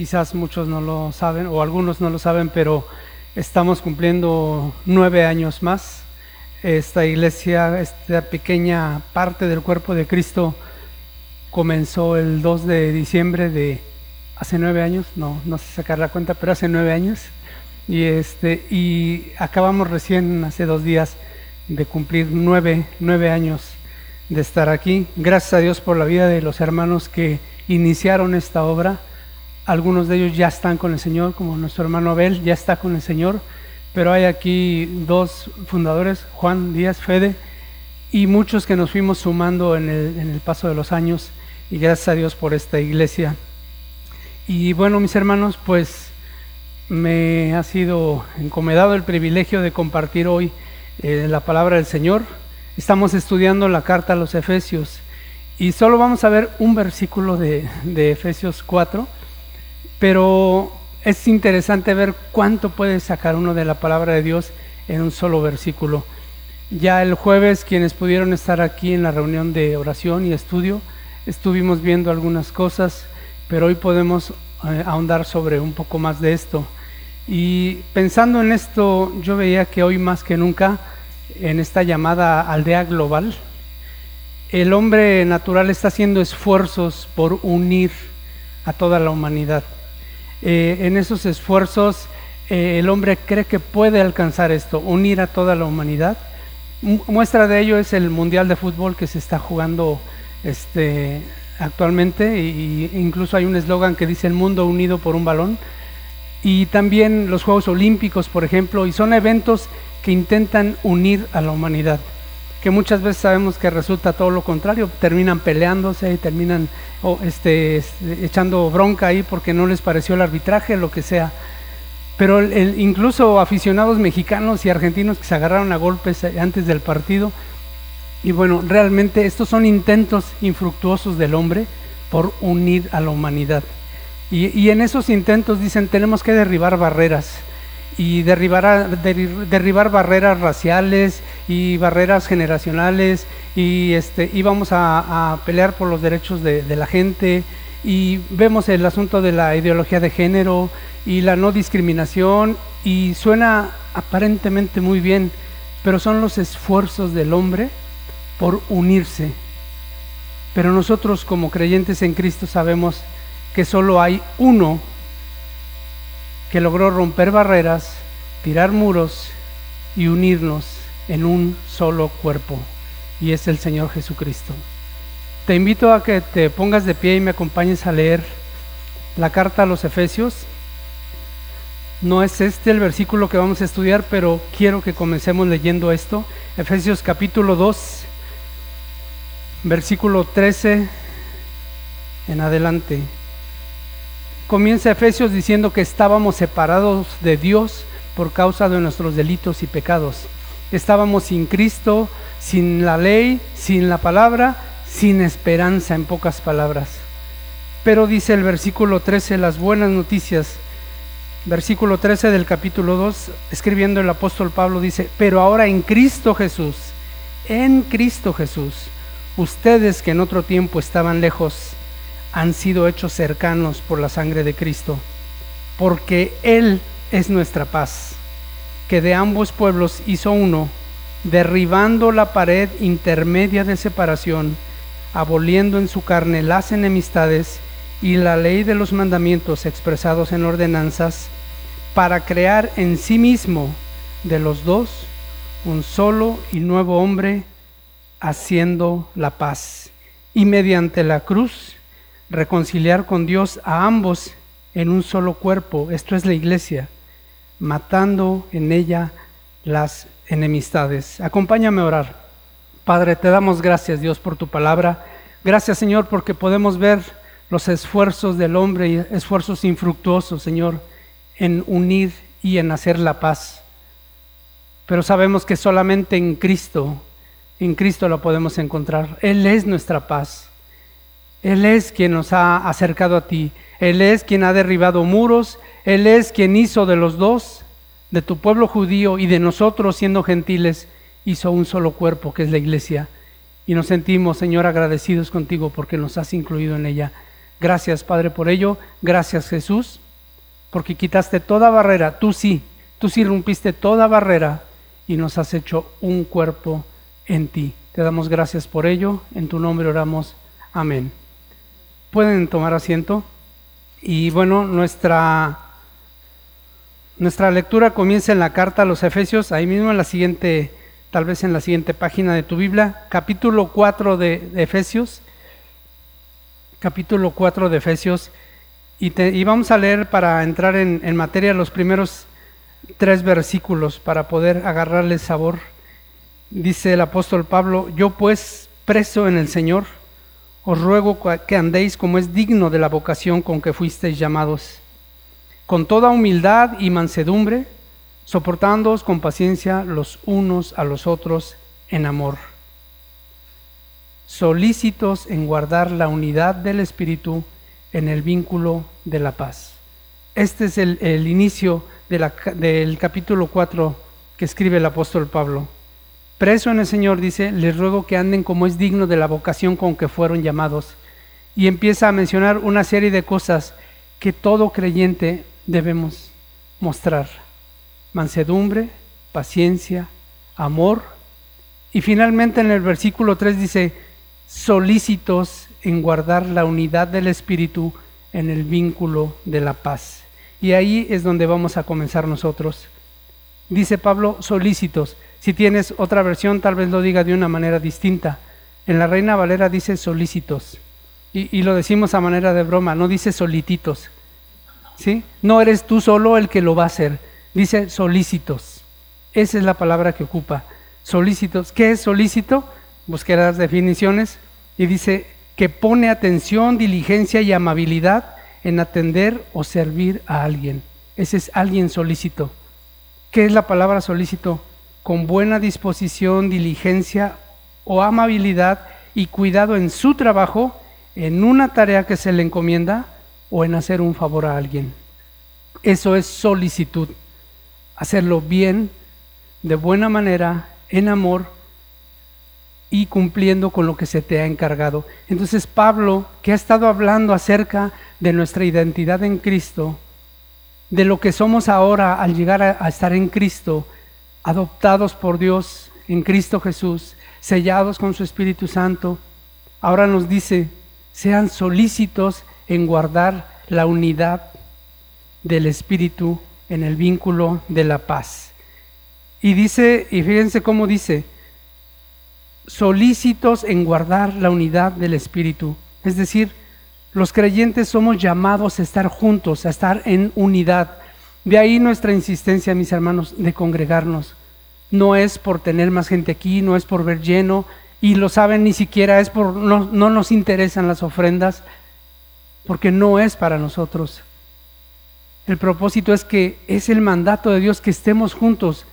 Quizás muchos no lo saben o algunos no lo saben, pero estamos cumpliendo nueve años más. Esta iglesia, esta pequeña parte del cuerpo de Cristo comenzó el 2 de diciembre de hace nueve años, no, no sé sacar la cuenta, pero hace nueve años. Y, este, y acabamos recién, hace dos días, de cumplir nueve, nueve años de estar aquí. Gracias a Dios por la vida de los hermanos que iniciaron esta obra algunos de ellos ya están con el Señor, como nuestro hermano Abel ya está con el Señor, pero hay aquí dos fundadores, Juan Díaz Fede, y muchos que nos fuimos sumando en el, paso de los años, y gracias a Dios por esta iglesia. Y bueno, mis hermanos, pues me ha sido encomendado el privilegio de compartir hoy eh, la palabra del Señor. Estamos estudiando la carta a los Efesios y solo vamos a ver un versículo de, de Efesios 4 pero es interesante ver cuánto puede sacar uno de la palabra de Dios en un solo versículo. Ya el jueves, quienes pudieron estar aquí en la reunión de oración y estudio, estuvimos viendo algunas cosas, pero hoy podemos eh, ahondar sobre un poco más de esto. Y pensando en esto, yo veía que hoy más que nunca, en esta llamada aldea global, el hombre natural está haciendo esfuerzos por unir a toda la humanidad. Eh, en esos esfuerzos eh, el hombre cree que puede alcanzar esto, unir a toda la humanidad. muestra de ello es el Mundial de Fútbol que se está jugando este, actualmente e incluso hay un eslogan que dice el mundo unido por un balón. Y también los Juegos Olímpicos, por ejemplo, y son eventos que intentan unir a la humanidad que muchas veces sabemos que resulta todo lo contrario, terminan peleándose y terminan este, echando bronca ahí porque no les pareció el arbitraje, lo que sea. Pero incluso aficionados mexicanos y argentinos que se agarraron a golpes antes del partido. Y bueno, realmente estos son intentos infructuosos del hombre por unir a la humanidad. y en esos intentos dicen tenemos que derribar barreras y derribar, derribar barreras raciales y barreras generacionales y este, íbamos a, pelear por los derechos de, de, la gente y vemos el asunto de la ideología de género y la no discriminación y suena aparentemente muy bien, pero son los esfuerzos del hombre por unirse. Pero nosotros como creyentes en Cristo sabemos que solo hay uno que logró romper barreras, tirar muros y unirnos en un solo cuerpo, y es el Señor Jesucristo. Te invito a que te pongas de pie y me acompañes a leer la carta a los Efesios. No es este el versículo que vamos a estudiar, pero quiero que comencemos leyendo esto. Efesios capítulo 2, versículo 13 en adelante. Comienza Efesios diciendo que estábamos separados de Dios por causa de nuestros delitos y pecados. Estábamos sin Cristo, sin la ley, sin la palabra, sin esperanza en pocas palabras. Pero dice el versículo 13, las buenas noticias, versículo 13 del capítulo 2, escribiendo el apóstol Pablo, dice, pero ahora en Cristo Jesús, en Cristo Jesús, ustedes que en otro tiempo estaban lejos, han sido hechos cercanos por la sangre de Cristo, porque Él es nuestra paz, que de ambos pueblos hizo uno, derribando la pared intermedia de separación, aboliendo en su carne las enemistades y la ley de los mandamientos expresados en ordenanzas, para crear en sí mismo de los dos un solo y nuevo hombre, haciendo la paz, y mediante la cruz reconciliar con Dios a ambos en un solo cuerpo, esto es la iglesia, matando en ella las enemistades. Acompáñame a orar. Padre, te damos gracias Dios por tu palabra. Gracias Señor porque podemos ver los esfuerzos del hombre y esfuerzos infructuosos, Señor, en unir y en hacer la paz. Pero sabemos que solamente en Cristo, en Cristo la podemos encontrar. Él es nuestra paz. Él es quien nos ha acercado a ti. Él es quien ha derribado muros. Él es quien hizo de los dos, de tu pueblo judío y de nosotros siendo gentiles, hizo un solo cuerpo que es la iglesia. Y nos sentimos, Señor, agradecidos contigo porque nos has incluido en ella. Gracias, Padre, por ello. Gracias, Jesús, porque quitaste toda barrera. Tú sí, tú sí rompiste toda barrera y nos has hecho un cuerpo en ti. Te damos gracias por ello. En tu nombre oramos. Amén. Pueden tomar asiento. Y bueno, nuestra, nuestra lectura comienza en la carta a los Efesios, ahí mismo en la siguiente, tal vez en la siguiente página de tu Biblia, capítulo 4 de, Efesios. Capítulo 4 de Efesios. Y, y, vamos a leer para entrar en, en materia los primeros tres versículos para poder agarrarle sabor. Dice el apóstol Pablo, yo pues preso en el Señor, os ruego que andéis como es digno de la vocación con que fuisteis llamados, con toda humildad y mansedumbre, soportándoos con paciencia los unos a los otros en amor, solícitos en guardar la unidad del Espíritu en el vínculo de la paz. Este es el, inicio del capítulo 4 que escribe el apóstol Pablo. Preso en el Señor, dice, les ruego que anden como es digno de la vocación con que fueron llamados. Y empieza a mencionar una serie de cosas que todo creyente debemos mostrar. Mansedumbre, paciencia, amor. Y finalmente en el versículo 3 dice, solícitos en guardar la unidad del Espíritu en el vínculo de la paz. Y ahí es donde vamos a comenzar nosotros. Dice Pablo, solícitos. Si tienes otra versión, tal vez lo diga de una manera distinta. En la Reina Valera dice solícitos. Y, lo decimos a manera de broma, no dice solititos. ¿Sí? No eres tú solo el que lo va a hacer. Dice solícitos. Esa es la palabra que ocupa. Solícitos. ¿Qué es solícito? Busqué las definiciones y dice que pone atención, diligencia y amabilidad en atender o servir a alguien. Ese es alguien solícito. ¿Qué es la palabra solícito? Con buena disposición, diligencia o amabilidad y cuidado en su trabajo, en una tarea que se le encomienda o en hacer un favor a alguien. Eso es solicitud. Hacerlo bien, de buena manera, en amor y cumpliendo con lo que se te ha encargado. Entonces Pablo, que ha estado hablando acerca de nuestra identidad en Cristo, de lo que somos ahora al llegar a, estar en Cristo, adoptados por Dios en Cristo Jesús, sellados con su Espíritu Santo, ahora nos dice, sean solícitos en guardar la unidad del Espíritu en el vínculo de la paz. Y dice, y fíjense cómo dice, solícitos en guardar la unidad del Espíritu. Es decir, los creyentes somos llamados a estar juntos, a estar en unidad. De ahí nuestra insistencia, mis hermanos, de congregarnos. No es por tener más gente aquí, no es por ver lleno, y lo saben ni siquiera es por, no, no nos interesan las ofrendas, porque no es para nosotros. El propósito es que es el mandato de Dios que estemos juntos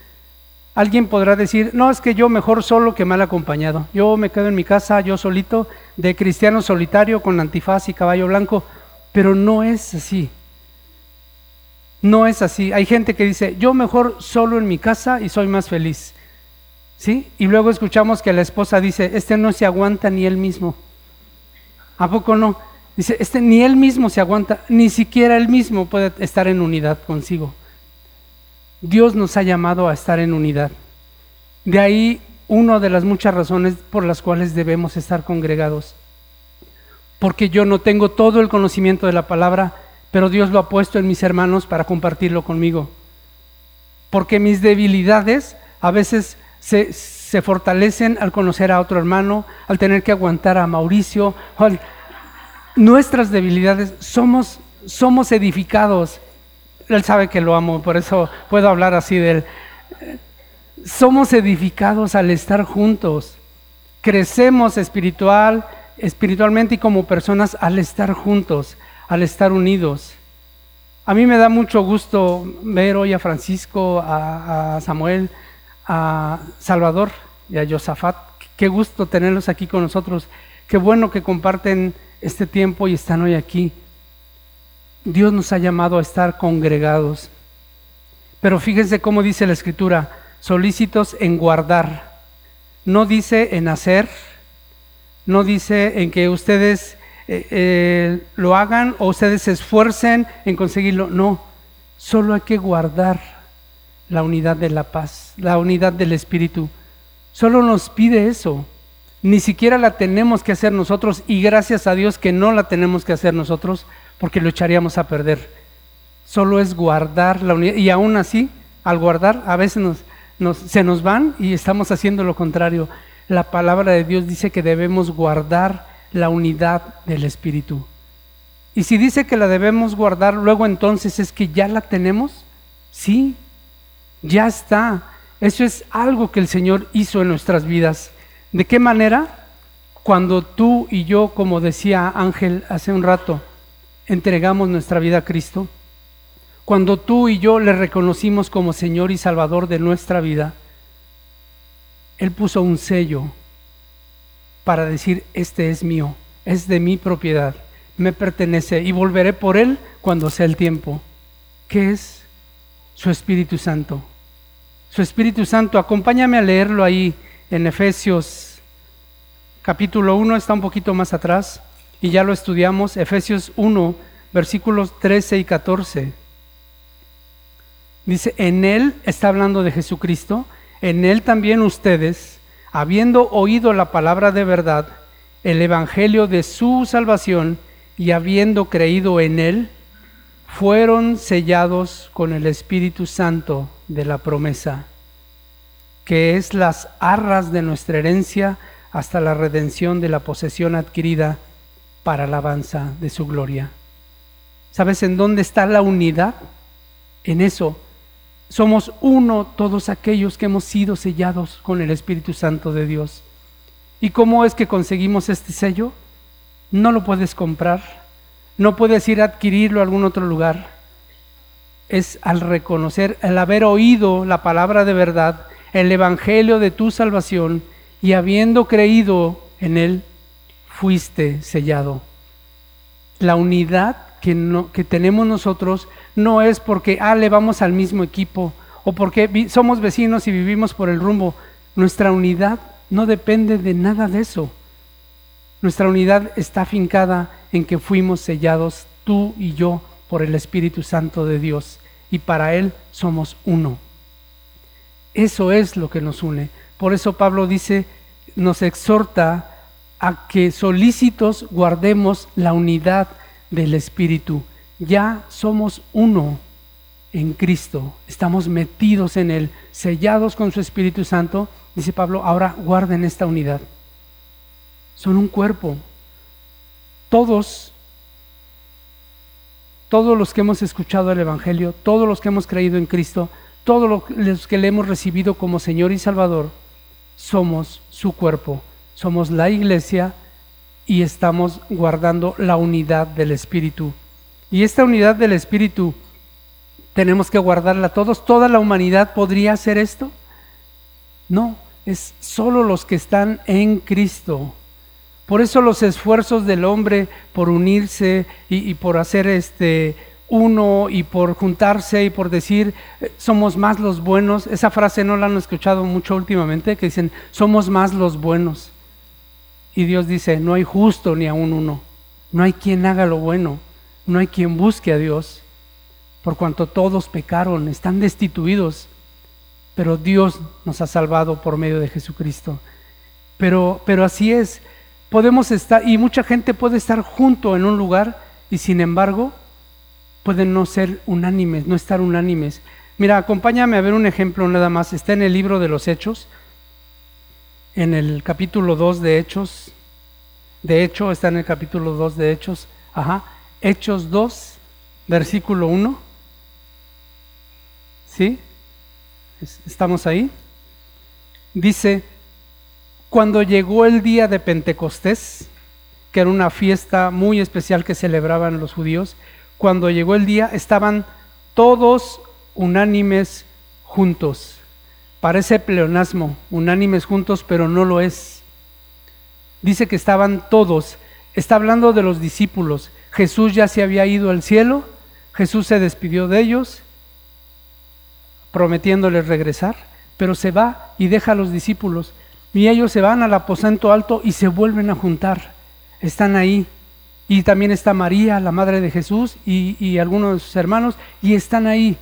Alguien podrá decir, no, es que yo mejor solo que mal acompañado. Yo me quedo en mi casa, yo solito, de cristiano solitario con antifaz y caballo blanco, pero no es así. No es así. Hay gente que dice, yo mejor solo en mi casa y soy más feliz. ¿Sí? Y luego escuchamos que la esposa dice, este no se aguanta ni él mismo. ¿A poco no? Dice, este ni él mismo se aguanta, ni siquiera él mismo puede estar en unidad consigo. Dios nos ha llamado a estar en unidad. De ahí una de las muchas razones por las cuales debemos estar congregados. Porque yo no tengo todo el conocimiento de la palabra, pero Dios lo ha puesto en mis hermanos para compartirlo conmigo. Porque mis debilidades a veces se, fortalecen al conocer a otro hermano, al tener que aguantar a Mauricio. Nuestras debilidades somos, somos edificados él sabe que lo amo, por eso puedo hablar así de él. Somos edificados al estar juntos. Crecemos espiritual, espiritualmente y como personas al estar juntos, al estar unidos. A mí me da mucho gusto ver hoy a Francisco, a, Samuel, a Salvador y a Josafat. Qué gusto tenerlos aquí con nosotros. Qué bueno que comparten este tiempo y están hoy aquí. Dios nos ha llamado a estar congregados. Pero fíjense cómo dice la escritura, solícitos en guardar. No dice en hacer, no dice en que ustedes eh, eh, lo hagan o ustedes se esfuercen en conseguirlo. No, solo hay que guardar la unidad de la paz, la unidad del Espíritu. Solo nos pide eso. Ni siquiera la tenemos que hacer nosotros y gracias a Dios que no la tenemos que hacer nosotros porque lo echaríamos a perder. Solo es guardar la unidad y aún así, al guardar, a veces se nos van y estamos haciendo lo contrario. La palabra de Dios dice que debemos guardar la unidad del Espíritu. Y si dice que la debemos guardar, luego entonces es que ya la tenemos. Sí, ya está. Eso es algo que el Señor hizo en nuestras vidas. ¿De qué manera? Cuando tú y yo, como decía Ángel hace un rato, entregamos nuestra vida a Cristo, cuando tú y yo le reconocimos como Señor y Salvador de nuestra vida, Él puso un sello para decir, este es mío, es de mi propiedad, me pertenece y volveré por Él cuando sea el tiempo. ¿Qué es? Su Espíritu Santo. Su Espíritu Santo, acompáñame a leerlo ahí en Efesios capítulo 1, está un poquito más atrás y ya lo estudiamos, Efesios 1, versículos 13 y 14. Dice, en Él, está hablando de Jesucristo, en Él también ustedes, habiendo oído la palabra de verdad, el Evangelio de su salvación, y habiendo creído en Él, fueron sellados con el Espíritu Santo de la promesa, que es las arras de nuestra herencia hasta la redención de la posesión adquirida para alabanza de su gloria. ¿Sabes en dónde está la unidad? En eso. Somos uno todos aquellos que hemos sido sellados con el Espíritu Santo de Dios. ¿Y cómo es que conseguimos este sello? No lo puedes comprar, no puedes ir a adquirirlo a algún otro lugar. Es al reconocer, al haber oído la palabra de verdad, el Evangelio de tu salvación, y habiendo creído en él, fuiste sellado. La unidad que, tenemos nosotros no es porque, ah, le vamos al mismo equipo o porque somos vecinos y vivimos por el rumbo. Nuestra unidad no depende de nada de eso. Nuestra unidad está afincada en que fuimos sellados tú y yo por el Espíritu Santo de Dios y para Él somos uno. Eso es lo que nos une. Por eso Pablo dice, nos exhorta a que solícitos guardemos la unidad del Espíritu. Ya somos uno en Cristo, estamos metidos en Él, sellados con su Espíritu Santo. Dice Pablo, ahora guarden esta unidad. Son un cuerpo. Todos, todos los que hemos escuchado el Evangelio, todos los que hemos creído en Cristo, todos los que le hemos recibido como Señor y Salvador, somos su cuerpo, somos la iglesia y estamos guardando la unidad del Espíritu. Y esta unidad del Espíritu tenemos que guardarla todos. ¿Toda la humanidad podría hacer esto? No, es solo los que están en Cristo. Por eso los esfuerzos del hombre por unirse y, y por hacer este uno y por juntarse y por decir eh, somos más los buenos. Esa frase no la han escuchado mucho últimamente, que dicen somos más los buenos. Y Dios dice, no hay justo ni aún uno, no hay quien haga lo bueno, no hay quien busque a Dios, por cuanto todos pecaron, están destituidos, pero Dios nos ha salvado por medio de Jesucristo. Pero, pero así es, podemos estar, y mucha gente puede estar junto en un lugar y sin embargo pueden no ser unánimes, no estar unánimes. Mira, acompáñame a ver un ejemplo nada más. Está en el libro de los Hechos, en el capítulo 2 de Hechos. De hecho, está en el capítulo 2 de Hechos. Ajá. Hechos 2, versículo 1. ¿Sí? ¿Estamos ahí? Dice, cuando llegó el día de Pentecostés, que era una fiesta muy especial que celebraban los judíos, cuando llegó el día, estaban todos unánimes juntos. Parece pleonasmo, unánimes juntos, pero no lo es. Dice que estaban todos. Está hablando de los discípulos. Jesús ya se había ido al cielo, Jesús se despidió de ellos, prometiéndoles regresar, pero se va y deja a los discípulos. Y ellos se van al aposento alto y se vuelven a juntar. Están ahí Y también está María, la madre de Jesús, y, y algunos hermanos, y están ahí.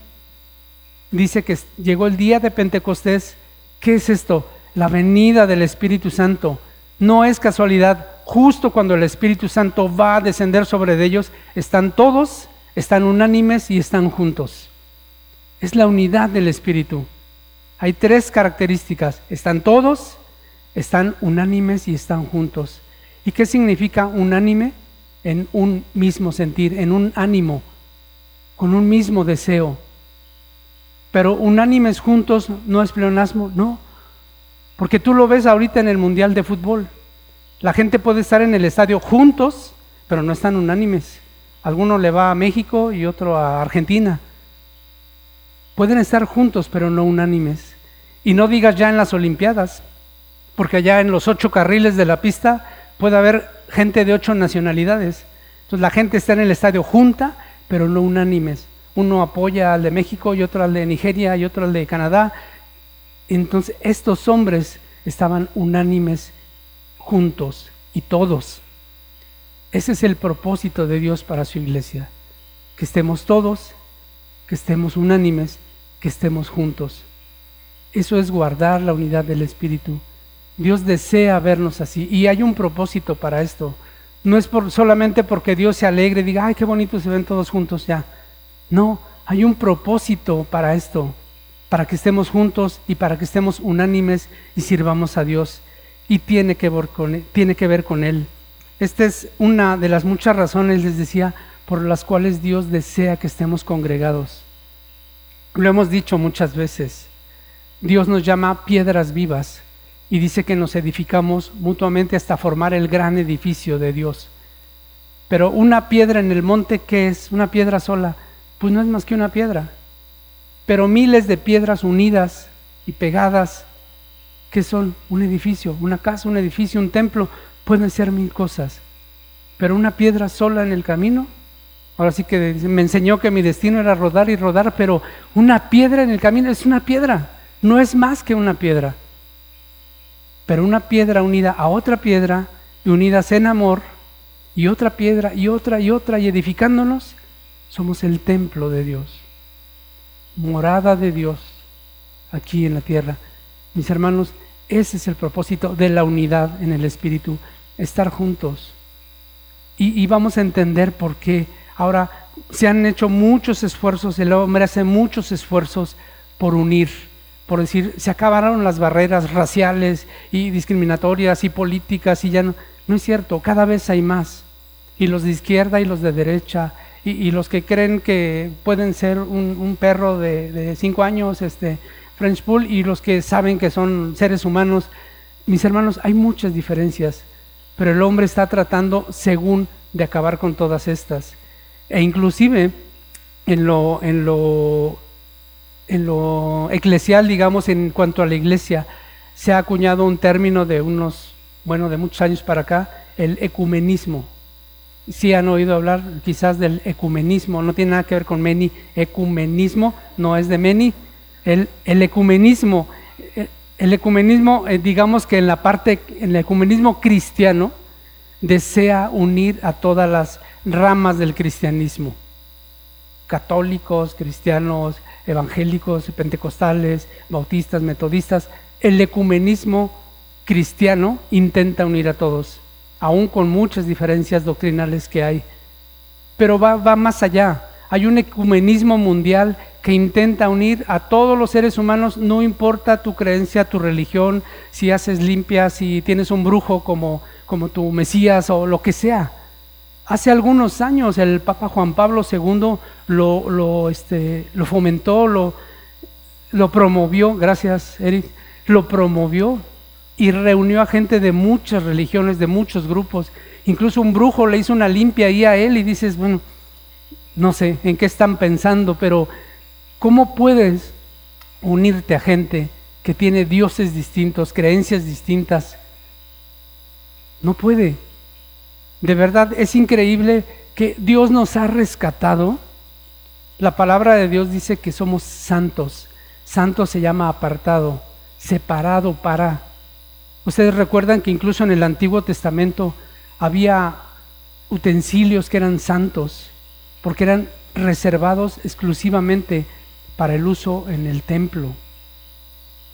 Dice que llegó el día de Pentecostés. ¿Qué es esto? La venida del Espíritu Santo. No es casualidad, justo cuando el Espíritu Santo va a descender sobre ellos, están todos, están unánimes y están juntos. Es la unidad del Espíritu. Hay tres características. Están todos, están unánimes y están juntos. ¿Y qué significa unánime? En un mismo sentir, en un ánimo, con un mismo deseo. Pero unánimes juntos no es pleonasmo, no. Porque tú lo ves ahorita en el Mundial de Fútbol. La gente puede estar en el estadio juntos, pero no están unánimes. Alguno le va a México y otro a Argentina. Pueden estar juntos, pero no unánimes. Y no digas ya en las Olimpiadas, porque allá en los ocho carriles de la pista puede haber gente de ocho nacionalidades. Entonces la gente está en el estadio junta, pero no unánimes. Uno apoya al de México y otro al de Nigeria y otro al de Canadá. Entonces estos hombres estaban unánimes juntos y todos. Ese es el propósito de Dios para su iglesia. Que estemos todos, que estemos unánimes, que estemos juntos. Eso es guardar la unidad del Espíritu. Dios desea vernos así y hay un propósito para esto. No es por, solamente porque Dios se alegre y diga, ay, qué bonito se ven todos juntos ya. No, hay un propósito para esto, para que estemos juntos y para que estemos unánimes y sirvamos a Dios y tiene que, ver con, él. Esta es una de las muchas razones, les decía, por las cuales Dios desea que estemos congregados. Lo hemos dicho muchas veces. Dios nos llama piedras vivas y dice que nos edificamos mutuamente hasta formar el gran edificio de Dios. Pero una piedra en el monte, ¿qué es? Una piedra sola. Pues no es más que una piedra. Pero miles de piedras unidas y pegadas que son un edificio, una casa, un edificio, un templo, pueden ser mil cosas. Pero una piedra sola en el camino, ahora sí que me enseñó que mi destino era rodar y rodar, pero una piedra en el camino es una piedra, no es más que una piedra. Pero una piedra unida a otra piedra y unidas en amor, y otra piedra y otra y otra, y edificándonos, somos el templo de Dios, morada de Dios aquí en la tierra. Mis hermanos, ese es el propósito de la unidad en el Espíritu, estar juntos. Y, vamos a entender por qué. Ahora, se han hecho muchos esfuerzos, el hombre hace muchos esfuerzos por unir, por decir, se acabaron las barreras raciales y discriminatorias y políticas y ya no. No es cierto, cada vez hay más. Y los de izquierda y los de derecha y, los que creen que pueden ser un, perro de, cinco años, este, French Bull y los que saben que son seres humanos. Mis hermanos, hay muchas diferencias, pero el hombre está tratando según de acabar con todas estas. E inclusive en lo, en lo, en lo eclesial, digamos, en cuanto a la iglesia, se ha acuñado un término de unos, bueno, de muchos años para acá, el ecumenismo. Si han oído hablar quizás del ecumenismo, no tiene nada que ver con meni, ecumenismo no es de meni, el, ecumenismo, el ecumenismo, eh, digamos que en la parte, en el ecumenismo cristiano, desea unir a todas las ramas del cristianismo. Católicos, cristianos, evangélicos, pentecostales, bautistas, metodistas. El ecumenismo cristiano intenta unir a todos, aún con muchas diferencias doctrinales que hay. Pero va, más allá. Hay un ecumenismo mundial que intenta unir a todos los seres humanos, no importa tu creencia, tu religión, si haces limpia, si tienes un brujo como, como tu Mesías o lo que sea. Hace algunos años el Papa Juan Pablo II este, lo fomentó, lo promovió, gracias Eric, lo promovió y reunió a gente de muchas religiones, de muchos grupos. Incluso un brujo le hizo una limpia ahí a él y dices, bueno, no sé en qué están pensando, pero ¿Cómo puedes unirte a gente que tiene dioses distintos, creencias distintas? No puede. De verdad es increíble que Dios nos ha rescatado. La palabra de Dios dice que somos santos. Santo se llama apartado, separado para. Ustedes recuerdan que incluso en el Antiguo Testamento había utensilios que eran santos, porque eran reservados exclusivamente para el uso en el templo.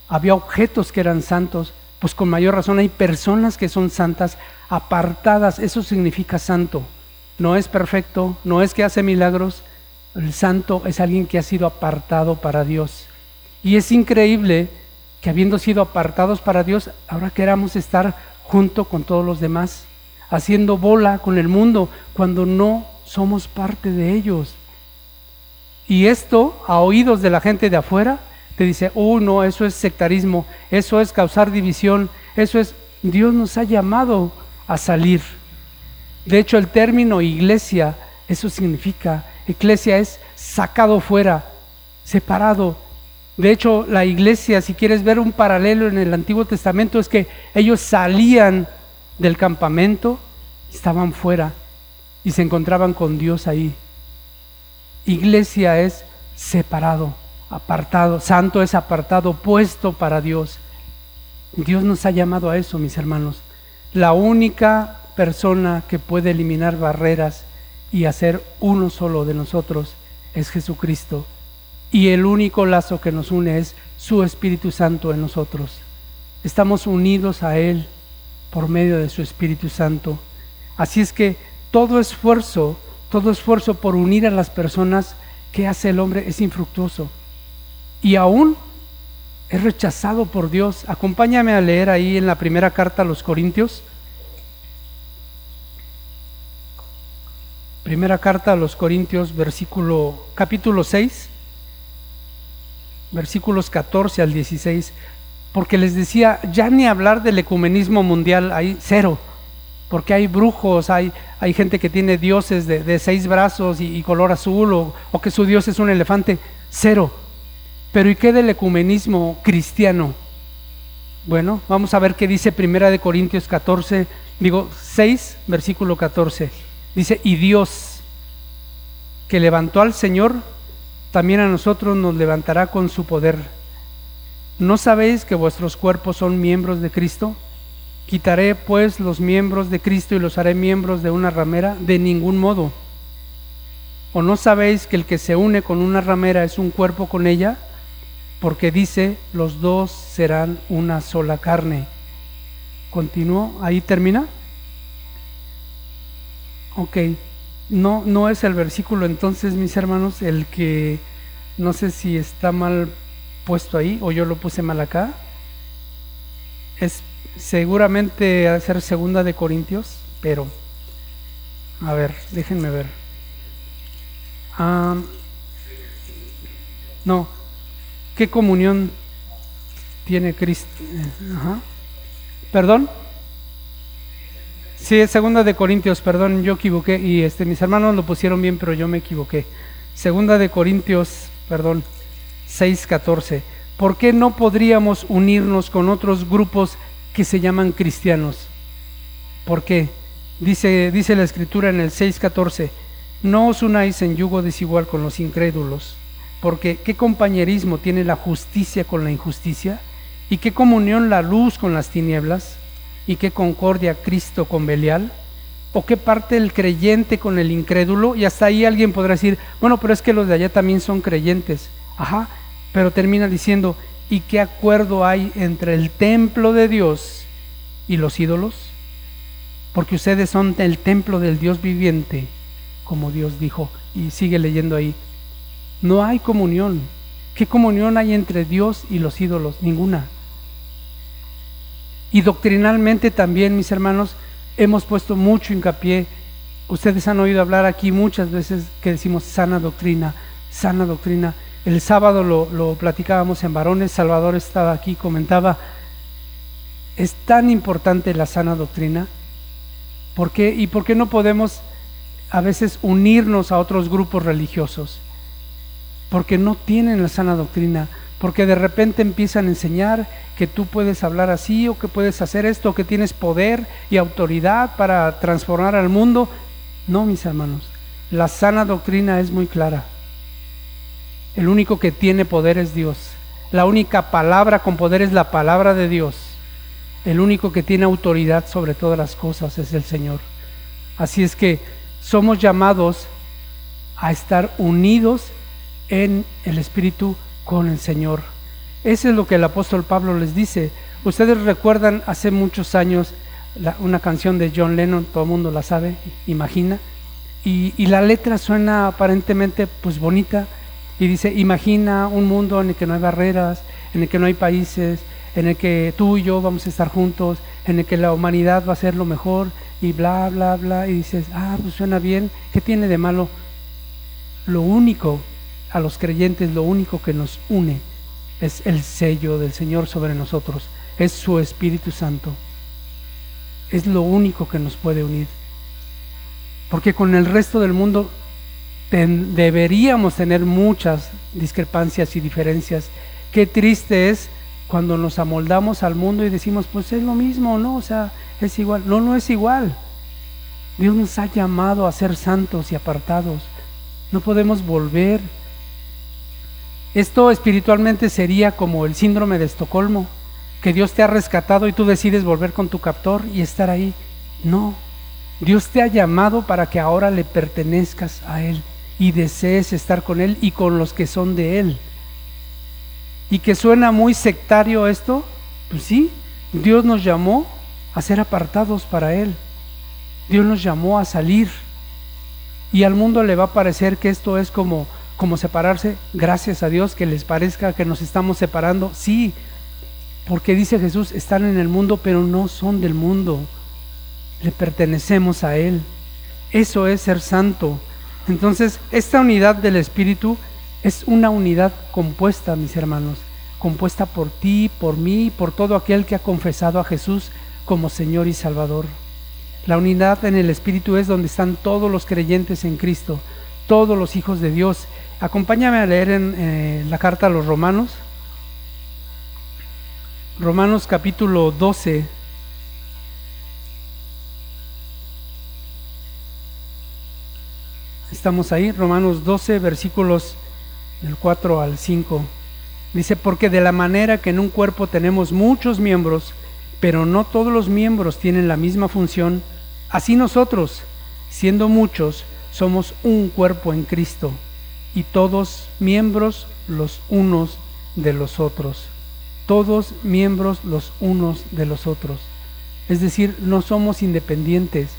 Había objetos que eran santos, pues con mayor razón hay personas que son santas, apartadas, eso significa santo. No es perfecto, no es que hace milagros, el santo es alguien que ha sido apartado para Dios. Y es increíble que habiendo sido apartados para Dios, ahora queramos estar junto con todos los demás, haciendo bola con el mundo, cuando no somos parte de ellos. Y esto, a oídos de la gente de afuera, te dice, oh no, eso es sectarismo, eso es causar división, eso es, Dios nos ha llamado a salir. De hecho, el término iglesia, eso significa, iglesia es sacado fuera, separado. De hecho, la iglesia, si quieres ver un paralelo en el Antiguo Testamento, es que ellos salían del campamento, estaban fuera y se encontraban con Dios ahí. Iglesia es separado, apartado, santo es apartado, puesto para Dios. Dios nos ha llamado a eso, mis hermanos. La única persona que puede eliminar barreras y hacer uno solo de nosotros es Jesucristo. Y el único lazo que nos une es su Espíritu Santo en nosotros. Estamos unidos a Él por medio de su Espíritu Santo. Así es que todo esfuerzo, todo esfuerzo por unir a las personas que hace el hombre es infructuoso. Y aún es rechazado por Dios. Acompáñame a leer ahí en la primera carta a los Corintios. Primera carta a los Corintios, versículo capítulo 6, versículos 14 al 16, porque les decía, ya ni hablar del ecumenismo mundial, hay cero porque hay brujos, hay, hay gente que tiene dioses de, seis brazos y, color azul, o, que su dios es un elefante, cero. Pero ¿y qué del ecumenismo cristiano? Bueno, vamos a ver qué dice Primera de Corintios 14, digo 6, versículo 14. Dice, y Dios, que levantó al Señor, también a nosotros nos levantará con su poder. ¿No sabéis que vuestros cuerpos son miembros de Cristo? Quitaré pues los miembros de Cristo y los haré miembros de una ramera, de ningún modo. ¿O no sabéis que el que se une con una ramera es un cuerpo con ella? Porque dice, los dos serán una sola carne. Continúo, ahí termina. Ok, no, no es el versículo entonces, mis hermanos, el que no sé si está mal puesto ahí o yo lo puse mal acá. Es Seguramente de ser segunda de Corintios, pero a ver, déjenme ver. no, ¿qué comunión tiene Cristo? Ajá. ¿Perdón? Sí, es segunda de Corintios, perdón, yo equivoqué y este mis hermanos lo pusieron bien, pero yo me equivoqué. Segunda de Corintios, perdón, 6:14. ¿Por qué no podríamos unirnos con otros grupos que se llaman cristianos. ¿Por qué? Dice, dice la escritura en el 6.14, no os unáis en yugo desigual con los incrédulos, porque ¿qué compañerismo tiene la justicia con la injusticia? ¿Y qué comunión la luz con las tinieblas? ¿Y qué concordia Cristo con Belial? ¿O qué parte el creyente con el incrédulo? Y hasta ahí alguien podrá decir, bueno, pero es que los de allá también son creyentes. Ajá, pero termina diciendo, ¿Y qué acuerdo hay entre el templo de Dios y los ídolos? Porque ustedes son el templo del Dios viviente, como Dios dijo, y sigue leyendo ahí. No hay comunión. ¿Qué comunión hay entre Dios y los ídolos? Ninguna. Y doctrinalmente también, mis hermanos, hemos puesto mucho hincapié. Ustedes han oído hablar aquí muchas veces que decimos sana doctrina, sana doctrina. El sábado lo, platicábamos en varones, Salvador estaba aquí, comentaba, es tan importante la sana doctrina, ¿por qué? ¿Y por qué no podemos a veces unirnos a otros grupos religiosos? Porque no tienen la sana doctrina, porque de repente empiezan a enseñar que tú puedes hablar así o que puedes hacer esto, que tienes poder y autoridad para transformar al mundo. No, mis hermanos, la sana doctrina es muy clara. El único que tiene poder es Dios. La única palabra con poder es la palabra de Dios. El único que tiene autoridad sobre todas las cosas es el Señor. Así es que somos llamados a estar unidos en el Espíritu con el Señor. Eso es lo que el apóstol Pablo les dice. Ustedes recuerdan hace muchos años una canción de John Lennon, todo el mundo la sabe, imagina, y, y, la letra suena aparentemente pues bonita y dice, imagina un mundo en el que no hay barreras, en el que no hay países, en el que tú y yo vamos a estar juntos, en el que la humanidad va a ser lo mejor y bla, bla, bla, y dices, ah, pues suena bien, ¿qué tiene de malo? Lo único, a los creyentes, lo único que nos une es el sello del Señor sobre nosotros, es su Espíritu Santo. Es lo único que nos puede unir. Porque con el resto del mundo deberíamos tener muchas discrepancias y diferencias. Qué triste es cuando nos amoldamos al mundo y decimos, pues es lo mismo, ¿no? O sea, es igual. No, no es igual. Dios nos ha llamado a ser santos y apartados. No podemos volver. Esto espiritualmente sería como el síndrome de Estocolmo, que Dios te ha rescatado y tú decides volver con tu captor y estar ahí. No, Dios te ha llamado para que ahora le pertenezcas a Él y desees estar con Él y con los que son de Él. Y que suena muy sectario esto, pues sí, Dios nos llamó a ser apartados para Él. Dios nos llamó a salir. Y al mundo le va a parecer que esto es como, como separarse. Gracias a Dios que les parezca que nos estamos separando. Sí, porque dice Jesús, están en el mundo, pero no son del mundo. Le pertenecemos a Él. Eso es ser santo. Entonces, esta unidad del Espíritu es una unidad compuesta, mis hermanos, compuesta por ti, por mí, por todo aquel que ha confesado a Jesús como Señor y Salvador. La unidad en el Espíritu es donde están todos los creyentes en Cristo, todos los hijos de Dios. Acompáñame a leer en eh, la carta a los romanos, Romanos capítulo 12. Estamos ahí, Romanos 12, versículos del 4 al 5. Dice, porque de la manera que en un cuerpo tenemos muchos miembros, pero no todos los miembros tienen la misma función, así nosotros, siendo muchos, somos un cuerpo en Cristo, y todos miembros los unos de los otros. Todos miembros los unos de los otros. Es decir, no somos independientes.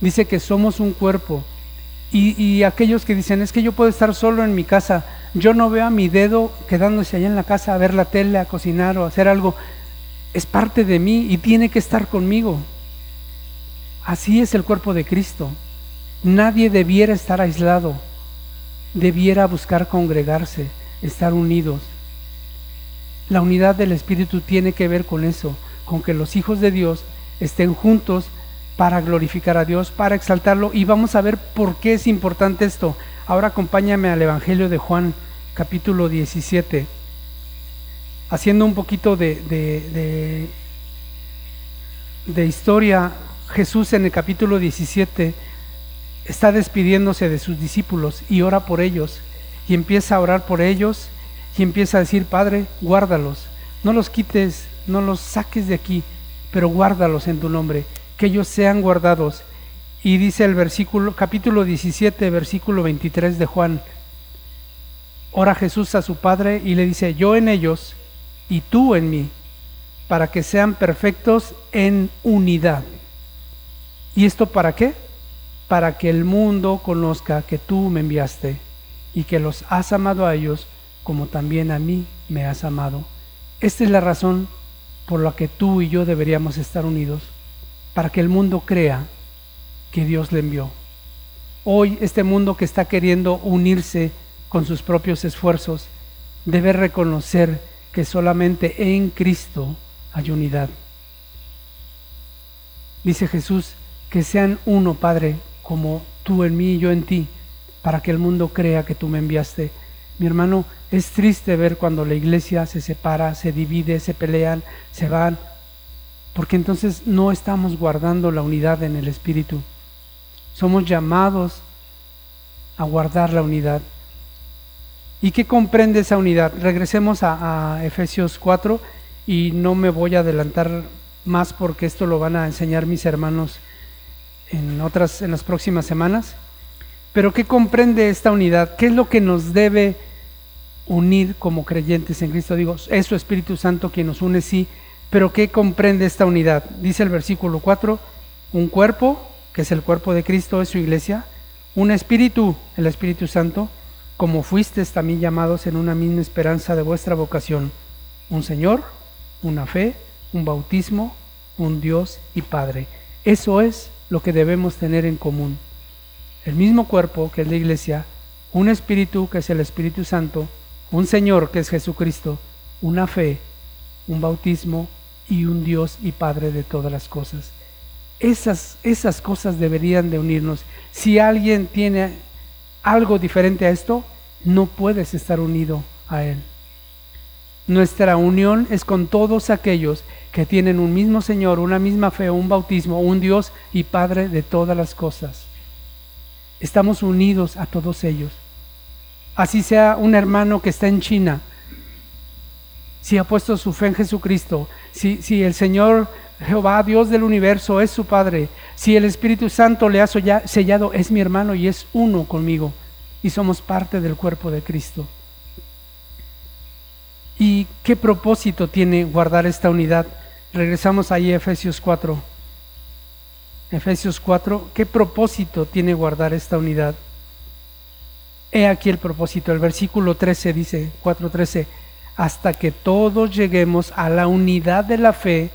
Dice que somos un cuerpo y, aquellos que dicen, es que yo puedo estar solo en mi casa, yo no veo a mi dedo quedándose allá en la casa a ver la tele, a cocinar o a hacer algo, es parte de mí y tiene que estar conmigo. Así es el cuerpo de Cristo. Nadie debiera estar aislado, debiera buscar congregarse, estar unidos. La unidad del Espíritu tiene que ver con eso, con que los hijos de Dios estén juntos para glorificar a Dios, para exaltarlo. Y vamos a ver por qué es importante esto. Ahora acompáñame al Evangelio de Juan, capítulo 17, haciendo un poquito de, de, de, historia. Jesús en el capítulo 17 está despidiéndose de sus discípulos y ora por ellos. Y empieza a orar por ellos y empieza a decir, Padre, guárdalos, no los quites, no los saques de aquí, pero guárdalos en tu nombre que ellos sean guardados. Y dice el versículo, capítulo 17, versículo 23 de Juan, ora Jesús a su Padre y le dice, yo en ellos y tú en mí, para que sean perfectos en unidad. ¿Y esto para qué? Para que el mundo conozca que tú me enviaste y que los has amado a ellos como también a mí me has amado. Esta es la razón por la que tú y yo deberíamos estar unidos para que el mundo crea que Dios le envió. Hoy este mundo que está queriendo unirse con sus propios esfuerzos debe reconocer que solamente en Cristo hay unidad. Dice Jesús, que sean uno, Padre, como tú en mí y yo en ti, para que el mundo crea que tú me enviaste. Mi hermano, es triste ver cuando la iglesia se separa, se divide, se pelean, se van, porque entonces no estamos guardando la unidad en el Espíritu. Somos llamados a guardar la unidad. ¿Y qué comprende esa unidad? Regresemos a, Efesios 4 y no me voy a adelantar más porque esto lo van a enseñar mis hermanos en otras, en las próximas semanas. Pero ¿qué comprende esta unidad? ¿Qué es lo que nos debe unir como creyentes en Cristo? Digo, es su Espíritu Santo quien nos une, sí, pero ¿qué comprende esta unidad? Dice el versículo 4, un cuerpo, que es el cuerpo de Cristo, es su iglesia, un espíritu, el Espíritu Santo, como fuisteis también llamados en una misma esperanza de vuestra vocación, un Señor, una fe, un bautismo, un Dios y Padre. Eso es lo que debemos tener en común. El mismo cuerpo que es la iglesia, un espíritu que es el Espíritu Santo, un Señor que es Jesucristo, una fe, un bautismo y un Dios y Padre de todas las cosas. Esas, esas cosas deberían de unirnos. Si alguien tiene algo diferente a esto, no puedes estar unido a Él. Nuestra unión es con todos aquellos que tienen un mismo Señor, una misma fe, un bautismo, un Dios y Padre de todas las cosas. Estamos unidos a todos ellos. Así sea un hermano que está en China, si ha puesto su fe en Jesucristo, si, el Señor Jehová, Dios del universo, es su Padre, si el Espíritu Santo le ha sellado, es mi hermano y es uno conmigo, y somos parte del cuerpo de Cristo. ¿Y qué propósito tiene guardar esta unidad? Regresamos ahí a Efesios 4. Efesios 4, ¿qué propósito tiene guardar esta unidad? He aquí el propósito. El versículo 13 dice, 4.13, hasta que todos lleguemos a la unidad de la fe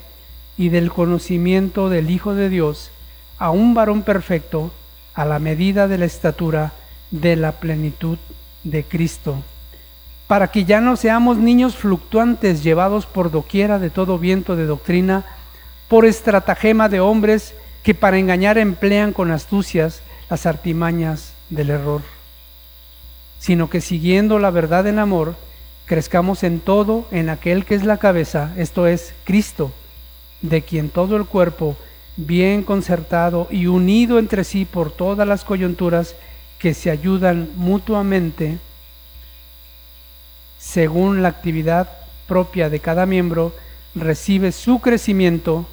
y del conocimiento del Hijo de Dios, a un varón perfecto, a la medida de la estatura de la plenitud de Cristo para que ya no seamos niños fluctuantes llevados por doquiera de todo viento de doctrina, por estratagema de hombres que para engañar emplean con astucias las artimañas del error, sino que siguiendo la verdad en amor, crezcamos en todo en aquel que es la cabeza, esto es Cristo, de quien todo el cuerpo, bien concertado y unido entre sí por todas las coyunturas que se ayudan mutuamente, según la actividad propia de cada miembro, recibe su crecimiento,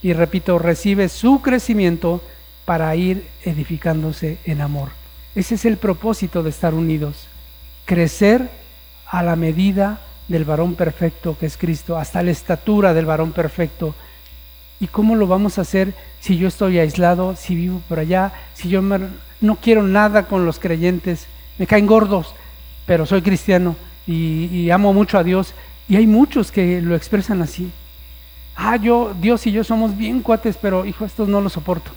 y repito, recibe su crecimiento para ir edificándose en amor. Ese es el propósito de estar unidos, crecer a la medida del varón perfecto que es Cristo, hasta la estatura del varón perfecto. ¿Y cómo lo vamos a hacer si yo estoy aislado, si vivo por allá, si yo no quiero nada con los creyentes, me caen gordos? Pero soy cristiano y, amo mucho a Dios. Y hay muchos que lo expresan así. Ah, yo, Dios y yo somos bien cuates, pero hijo, estos no lo soporto.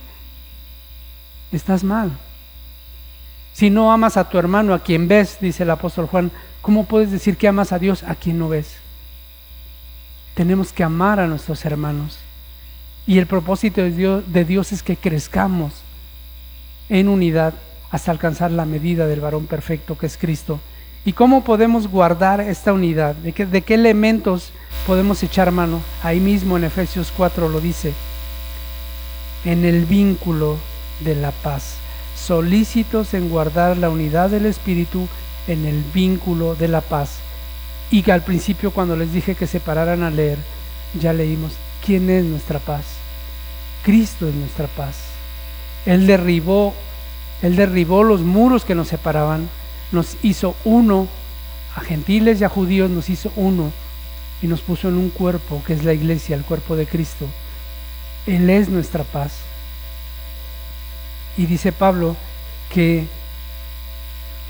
Estás mal. Si no amas a tu hermano, a quien ves, dice el apóstol Juan, ¿cómo puedes decir que amas a Dios a quien no ves? Tenemos que amar a nuestros hermanos. Y el propósito de Dios, de Dios es que crezcamos en unidad hasta alcanzar la medida del varón perfecto que es Cristo. ¿Y cómo podemos guardar esta unidad? ¿De qué, ¿De qué, elementos podemos echar mano? Ahí mismo en Efesios 4 lo dice. En el vínculo de la paz. Solícitos en guardar la unidad del Espíritu en el vínculo de la paz. Y que al principio cuando les dije que se pararan a leer, ya leímos, ¿quién es nuestra paz? Cristo es nuestra paz. Él derribó, Él derribó los muros que nos separaban nos hizo uno, a gentiles y a judíos nos hizo uno y nos puso en un cuerpo que es la iglesia, el cuerpo de Cristo. Él es nuestra paz. Y dice Pablo que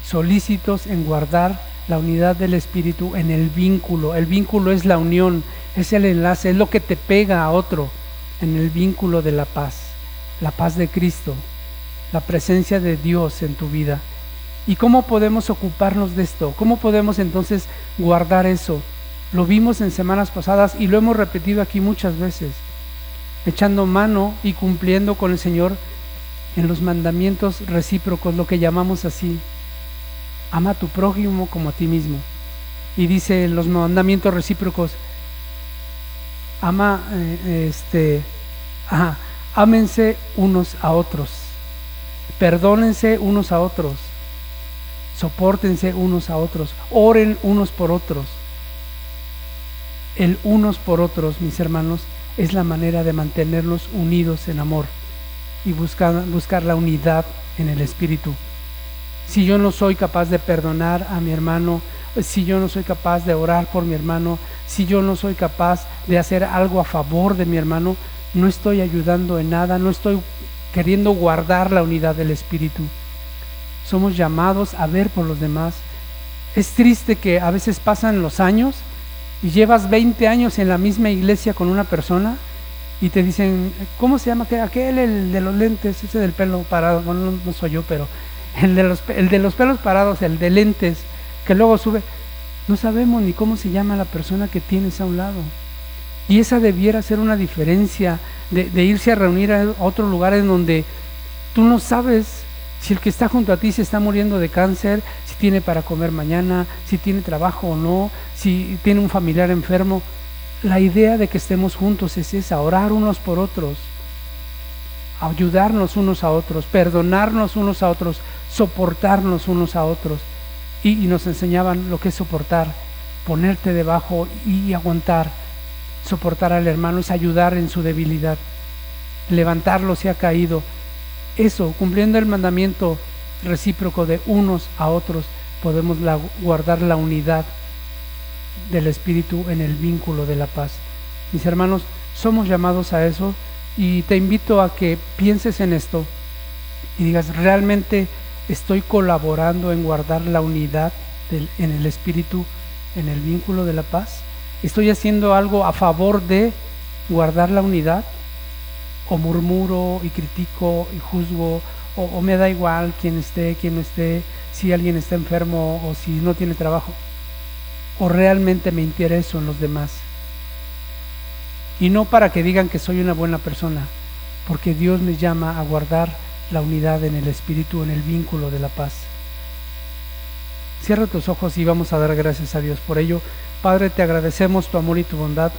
solícitos en guardar la unidad del Espíritu en el vínculo. El vínculo es la unión, es el enlace, es lo que te pega a otro en el vínculo de la paz, la paz de Cristo, la presencia de Dios en tu vida. ¿Y cómo podemos ocuparnos de esto? ¿Cómo podemos entonces guardar eso? Lo vimos en semanas pasadas y lo hemos repetido aquí muchas veces, echando mano y cumpliendo con el Señor en los mandamientos recíprocos, lo que llamamos así. Ama a tu prójimo como a ti mismo. Y dice en los mandamientos recíprocos, ama, eh, este, ámense unos a otros, perdónense unos a otros Sopórtense unos a otros, oren unos por otros. El unos por otros, mis hermanos, es la manera de mantenernos unidos en amor. y buscar, buscar la unidad en el Espíritu. Si yo no soy capaz de perdonar a mi hermano, si yo no soy capaz de orar por mi hermano, si yo no soy capaz de hacer algo a favor de mi hermano, no estoy ayudando en nada, no estoy queriendo guardar la unidad del Espíritu. Somos llamados a ver por los demás. Es triste que a veces pasan los años y llevas 20 años en la misma iglesia con una persona y te dicen, ¿cómo se llama? Aquel, el de los lentes, ese del pelo parado, bueno, no, soy yo, pero el de, los, el de los pelos parados, el de lentes, que luego sube, no sabemos ni cómo se llama la persona que tienes a un lado. Y esa debiera ser una diferencia de, de irse a reunir a otro lugar en donde tú no sabes si el que está junto a ti se está muriendo de cáncer, si tiene para comer mañana, si tiene trabajo o no, si tiene un familiar enfermo. La idea de que estemos juntos es esa, orar unos por otros, ayudarnos unos a otros, perdonarnos unos a otros, soportarnos unos a otros. Y, nos enseñaban lo que es soportar, ponerte debajo y aguantar. Soportar al hermano es ayudar en su debilidad, levantarlo si ha caído, eso, cumpliendo el mandamiento recíproco de unos a otros, podemos guardar la unidad del Espíritu en el vínculo de la paz. Mis hermanos, somos llamados a eso y te invito a que pienses en esto y digas, realmente estoy colaborando en guardar la unidad en el Espíritu, en el vínculo de la paz. Estoy haciendo algo a favor de guardar la unidad o murmuro y critico y juzgo o, me da igual quién esté, quién no esté, si alguien está enfermo o si no tiene trabajo, o realmente me intereso en los demás. Y no para que digan que soy una buena persona, porque Dios me llama a guardar la unidad en el espíritu, en el vínculo de la paz. Cierra tus ojos y vamos a dar gracias a Dios por ello. Padre, te agradecemos tu amor y tu bondad.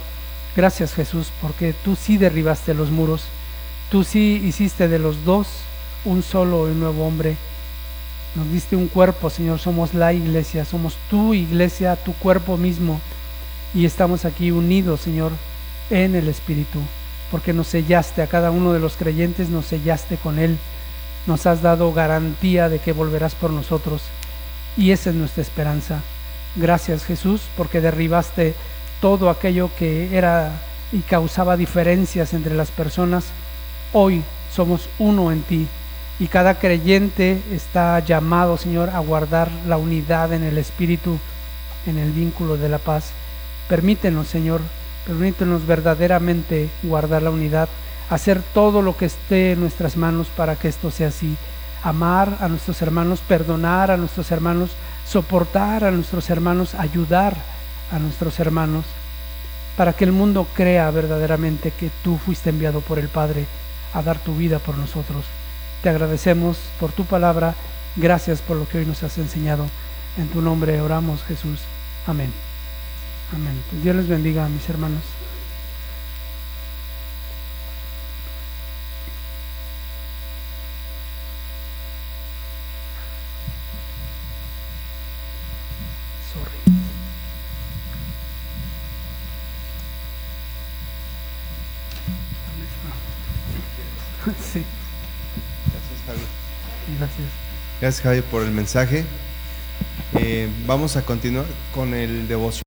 Gracias Jesús, porque tú sí derribaste los muros, tú sí hiciste de los dos un solo y nuevo hombre. Nos diste un cuerpo, Señor, somos la iglesia, somos tu iglesia, tu cuerpo mismo, y estamos aquí unidos, Señor, en el Espíritu, porque nos sellaste. A cada uno de los creyentes, nos sellaste con Él, nos has dado garantía de que volverás por nosotros, y esa es nuestra esperanza. Gracias Jesús, porque derribaste todo aquello que era y causaba diferencias entre las personas, hoy somos uno en ti. Y cada creyente está llamado, Señor, a guardar la unidad en el Espíritu, en el vínculo de la paz. Permítenos, Señor, permítenos verdaderamente guardar la unidad, hacer todo lo que esté en nuestras manos para que esto sea así. Amar a nuestros hermanos, perdonar a nuestros hermanos, soportar a nuestros hermanos, ayudar a nuestros hermanos, para que el mundo crea verdaderamente que tú fuiste enviado por el Padre a dar tu vida por nosotros. Te agradecemos por tu palabra, gracias por lo que hoy nos has enseñado. En tu nombre oramos, Jesús. Amén. Amén. Dios les bendiga, mis hermanos. Gracias Javi por el mensaje. Eh, vamos a continuar con el devoción.